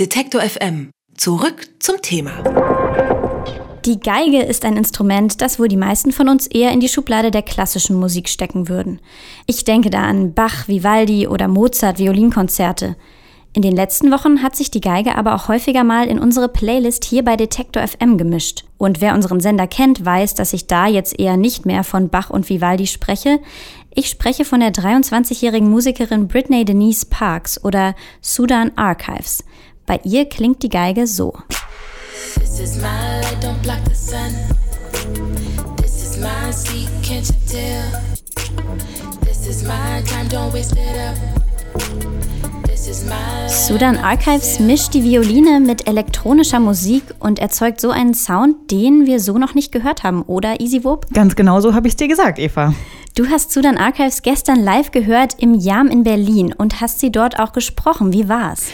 Detektor FM. Zurück zum Thema. Die Geige ist ein Instrument, das wohl die meisten von uns eher in die Schublade der klassischen Musik stecken würden. Ich denke da an Bach, Vivaldi oder Mozart Violinkonzerte. In den letzten Wochen hat sich die Geige aber auch häufiger mal in unsere Playlist hier bei Detektor FM gemischt. Und wer unseren Sender kennt, weiß, dass ich da jetzt eher nicht mehr von Bach und Vivaldi spreche. Ich spreche von der 23-jährigen Musikerin Britney Denise Parks oder Sudan Archives. Bei ihr klingt die Geige so. Sudan Archives mischt die Violine mit elektronischer Musik und erzeugt so einen Sound, den wir so noch nicht gehört haben, oder Easy Whoop? Ganz genau so habe ich es dir gesagt, Eva. Du hast Sudan Archives gestern live gehört im Jam in Berlin und hast sie dort auch gesprochen. Wie war's?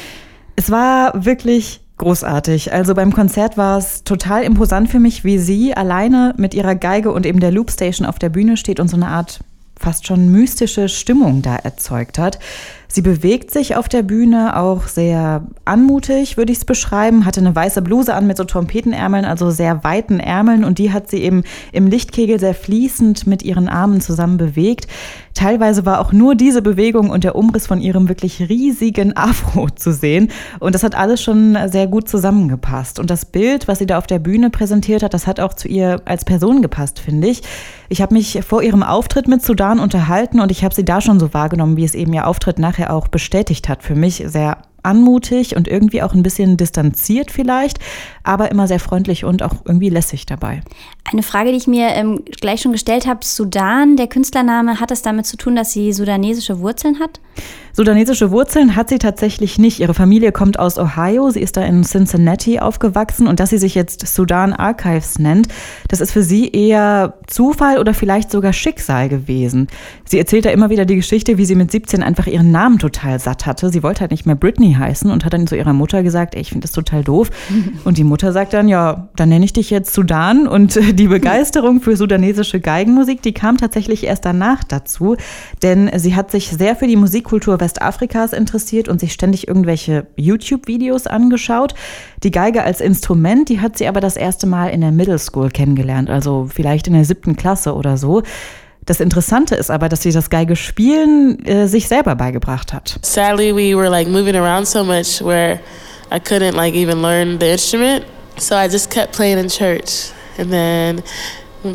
Es war wirklich großartig. Also beim Konzert war es total imposant für mich, wie sie alleine mit ihrer Geige und eben der Loopstation auf der Bühne steht und so eine Art fast schon mystische Stimmung da erzeugt hat. Sie bewegt sich auf der Bühne auch sehr anmutig, würde ich es beschreiben. Hatte eine weiße Bluse an mit so Trompetenärmeln, also sehr weiten Ärmeln. Und die hat sie eben im Lichtkegel sehr fließend mit ihren Armen zusammen bewegt. Teilweise war auch nur diese Bewegung und der Umriss von ihrem wirklich riesigen Afro zu sehen. Und das hat alles schon sehr gut zusammengepasst. Und das Bild, was sie da auf der Bühne präsentiert hat, das hat auch zu ihr als Person gepasst, finde ich. Ich habe mich vor ihrem Auftritt mit Sudan unterhalten und ich habe sie da schon so wahrgenommen, wie es eben ihr Auftritt nachher auch bestätigt hat. Für mich sehr anmutig und irgendwie auch ein bisschen distanziert vielleicht, aber immer sehr freundlich und auch irgendwie lässig dabei. Eine Frage, die ich mir ähm, gleich schon gestellt habe, Sudan, der Künstlername, hat es damit zu tun, dass sie sudanesische Wurzeln hat? Sudanesische Wurzeln hat sie tatsächlich nicht. Ihre Familie kommt aus Ohio. Sie ist da in Cincinnati aufgewachsen und dass sie sich jetzt Sudan Archives nennt, das ist für sie eher Zufall oder vielleicht sogar Schicksal gewesen. Sie erzählt da immer wieder die Geschichte, wie sie mit 17 einfach ihren Namen total satt hatte. Sie wollte halt nicht mehr Britney heißen und hat dann zu ihrer Mutter gesagt, ey, ich finde das total doof. Und die Mutter sagt dann, ja, dann nenne ich dich jetzt Sudan. Und die Begeisterung für sudanesische Geigenmusik, die kam tatsächlich erst danach dazu, denn sie hat sich sehr für die Musikkultur Westafrikas interessiert und sich ständig irgendwelche YouTube-Videos angeschaut. Die Geige als Instrument, die hat sie aber das erste Mal in der Middle School kennengelernt, also vielleicht in der siebten Klasse oder so. Das Interessante ist aber, dass sie das Geige spielen äh, sich selber beigebracht hat. Sadly, we were like moving around so much where I couldn't like even learn the instrument. So I just kept playing in church. And then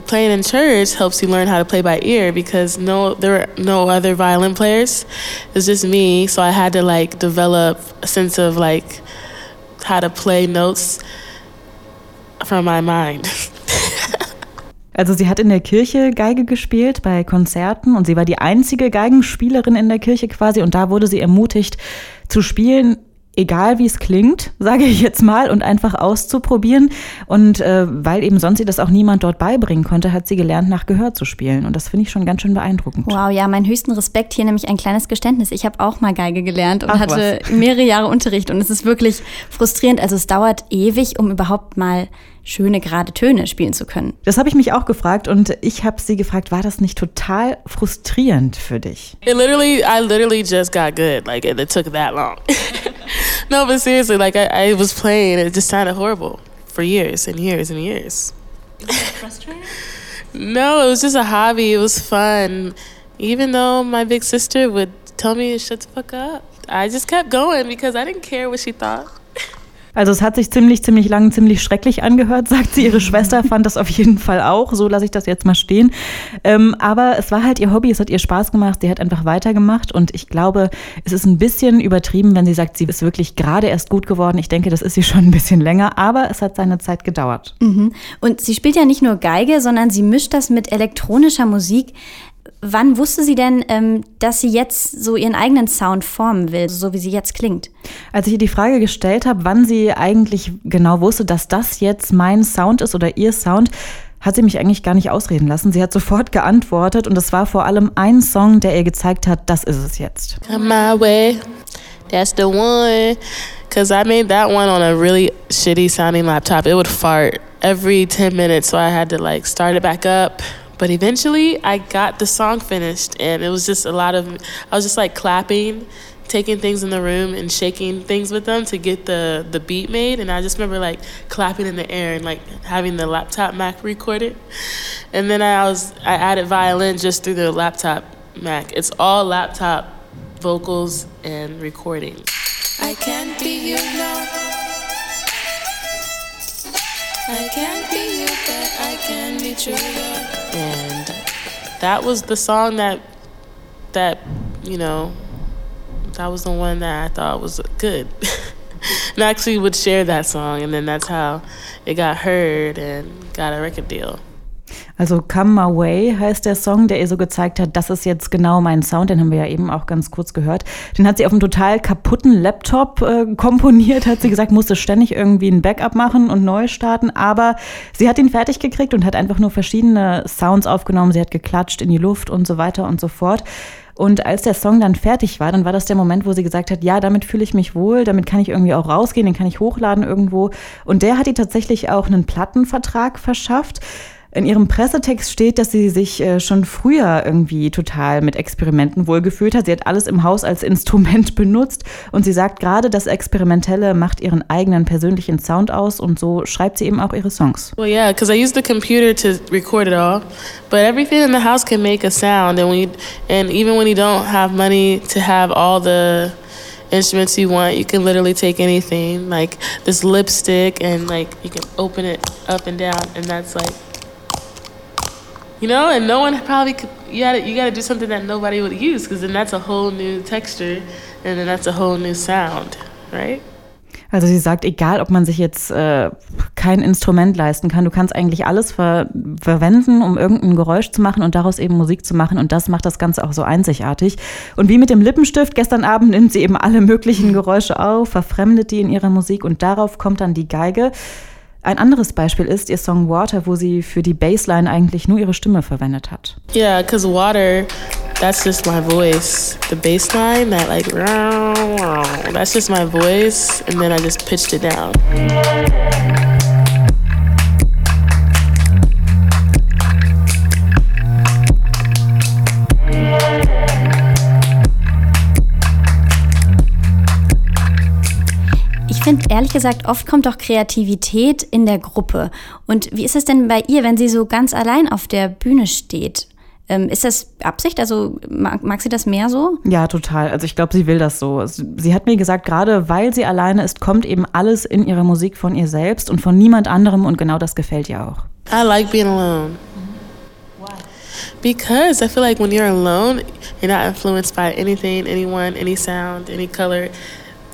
playing in church helps you learn how to play by ear because no there were no other violin players. It's just me so i had to like develop a sense of like how to play notes from my mind. Also sie hat in der Kirche Geige gespielt bei Konzerten und sie war die einzige Geigenspielerin in der Kirche quasi und da wurde sie ermutigt zu spielen egal wie es klingt, sage ich jetzt mal, und einfach auszuprobieren. Und äh, weil eben sonst ihr das auch niemand dort beibringen konnte, hat sie gelernt, nach Gehör zu spielen. Und das finde ich schon ganz schön beeindruckend. Wow, ja, mein höchsten Respekt hier nämlich ein kleines Geständnis. Ich habe auch mal Geige gelernt und Ach, hatte was. mehrere Jahre Unterricht. Und es ist wirklich frustrierend. Also es dauert ewig, um überhaupt mal schöne gerade Töne spielen zu können. Das habe ich mich auch gefragt und ich habe sie gefragt, war das nicht total frustrierend für dich? It literally, I literally just got good. Like it took that long. no, but seriously, like I, I was playing, it just sounded horrible for years and years and years. frustrating? no, it was just a hobby. It was fun. Even though my big sister would tell me to shut the fuck up, I just kept going because I didn't care what she thought. Also es hat sich ziemlich, ziemlich lang, ziemlich schrecklich angehört, sagt sie. Ihre Schwester fand das auf jeden Fall auch. So lasse ich das jetzt mal stehen. Ähm, aber es war halt ihr Hobby, es hat ihr Spaß gemacht. Sie hat einfach weitergemacht. Und ich glaube, es ist ein bisschen übertrieben, wenn sie sagt, sie ist wirklich gerade erst gut geworden. Ich denke, das ist sie schon ein bisschen länger, aber es hat seine Zeit gedauert. Mhm. Und sie spielt ja nicht nur Geige, sondern sie mischt das mit elektronischer Musik. Wann wusste sie denn, ähm, dass sie jetzt so ihren eigenen Sound formen will, so wie sie jetzt klingt? Als ich ihr die Frage gestellt habe, wann sie eigentlich genau wusste, dass das jetzt mein Sound ist oder ihr Sound, hat sie mich eigentlich gar nicht ausreden lassen. Sie hat sofort geantwortet und es war vor allem ein Song, der ihr gezeigt hat, das ist es jetzt. Come my way, that's the one. Cause I made that one on a really shitty sounding laptop. It would fart every 10 minutes, so I had to like start it back up. But eventually, I got the song finished, and it was just a lot of, I was just like clapping taking things in the room and shaking things with them to get the the beat made and I just remember like clapping in the air and like having the laptop Mac record it. And then I was I added violin just through the laptop Mac. It's all laptop vocals and recording. I can't be you. I can't be you, but I can be true. And that was the song that that you know that was the one that I thought was good. and I actually would share that song, and then that's how it got heard and got a record deal. Also Come My Way heißt der Song, der ihr so gezeigt hat, das ist jetzt genau mein Sound, den haben wir ja eben auch ganz kurz gehört. Den hat sie auf einem total kaputten Laptop äh, komponiert, hat sie gesagt, musste ständig irgendwie ein Backup machen und neu starten, aber sie hat ihn fertig gekriegt und hat einfach nur verschiedene Sounds aufgenommen, sie hat geklatscht in die Luft und so weiter und so fort. Und als der Song dann fertig war, dann war das der Moment, wo sie gesagt hat, ja, damit fühle ich mich wohl, damit kann ich irgendwie auch rausgehen, den kann ich hochladen irgendwo. Und der hat ihr tatsächlich auch einen Plattenvertrag verschafft. In ihrem Pressetext steht, dass sie sich äh, schon früher irgendwie total mit Experimenten wohlgefühlt hat. Sie hat alles im Haus als Instrument benutzt und sie sagt gerade, das Experimentelle macht ihren eigenen persönlichen Sound aus und so schreibt sie eben auch ihre Songs. Well, yeah, because I use the computer to record it all, but everything in the house can make a sound, and we, and even when you don't have money to have all the instruments you want. You can literally take anything, like this lipstick, and like you can open it up and down, and that's like you know, and no one probably could. You got you got to do something that nobody would use, because then that's a whole new texture, and then that's a whole new sound, right? Also sie sagt, egal ob man sich jetzt äh, kein Instrument leisten kann, du kannst eigentlich alles ver verwenden, um irgendein Geräusch zu machen und daraus eben Musik zu machen und das macht das Ganze auch so einzigartig. Und wie mit dem Lippenstift, gestern Abend nimmt sie eben alle möglichen Geräusche auf, verfremdet die in ihrer Musik und darauf kommt dann die Geige. Ein anderes Beispiel ist ihr Song Water, wo sie für die Bassline eigentlich nur ihre Stimme verwendet hat. Yeah, because water, that's just my voice. The bassline, that like, that's just my voice, and then I just pitched it down. Finde ehrlich gesagt, oft kommt doch Kreativität in der Gruppe. Und wie ist es denn bei ihr, wenn sie so ganz allein auf der Bühne steht? Ähm, ist das Absicht? Also mag, mag, sie das mehr so? Ja, total. Also ich glaube, sie will das so. Sie hat mir gesagt, gerade weil sie alleine ist, kommt eben alles in ihre Musik von ihr selbst und von niemand anderem und genau das gefällt ihr auch. I like being alone. Why? Because I feel like when you're alone, you're not influenced by anything, anyone, any sound, any color.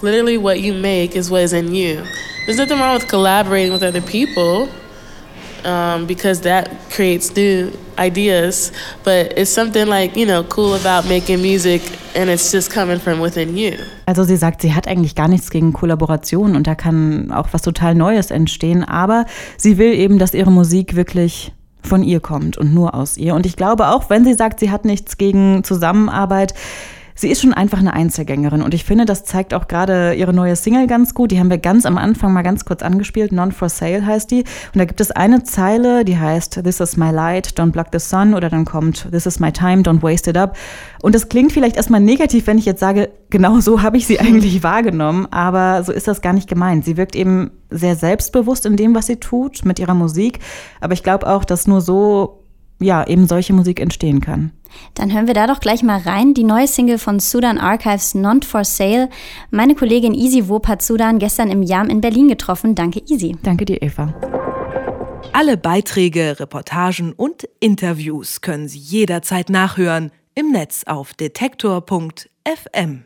Literally, what you make is what is in you. There's nothing wrong with collaborating with other people um, because that creates new ideas. But it's something like, you know, cool about making music and it's just coming from within you. Also sie sagt, sie hat eigentlich gar nichts gegen Kollaboration und da kann auch was total Neues entstehen, aber sie will eben, dass ihre Musik wirklich von ihr kommt und nur aus ihr. Und ich glaube auch, wenn sie sagt, sie hat nichts gegen Zusammenarbeit, Sie ist schon einfach eine Einzelgängerin und ich finde, das zeigt auch gerade ihre neue Single ganz gut. Die haben wir ganz am Anfang mal ganz kurz angespielt. Non for Sale heißt die. Und da gibt es eine Zeile, die heißt This is my light, don't block the sun. Oder dann kommt This is my time, don't waste it up. Und das klingt vielleicht erstmal negativ, wenn ich jetzt sage, genau so habe ich sie eigentlich wahrgenommen. Aber so ist das gar nicht gemeint. Sie wirkt eben sehr selbstbewusst in dem, was sie tut, mit ihrer Musik. Aber ich glaube auch, dass nur so ja, eben solche Musik entstehen kann. Dann hören wir da doch gleich mal rein. Die neue Single von Sudan Archives, Not for Sale. Meine Kollegin Easy Wop hat Sudan gestern im Jam in Berlin getroffen. Danke, Easy. Danke dir, Eva. Alle Beiträge, Reportagen und Interviews können Sie jederzeit nachhören im Netz auf detektor.fm.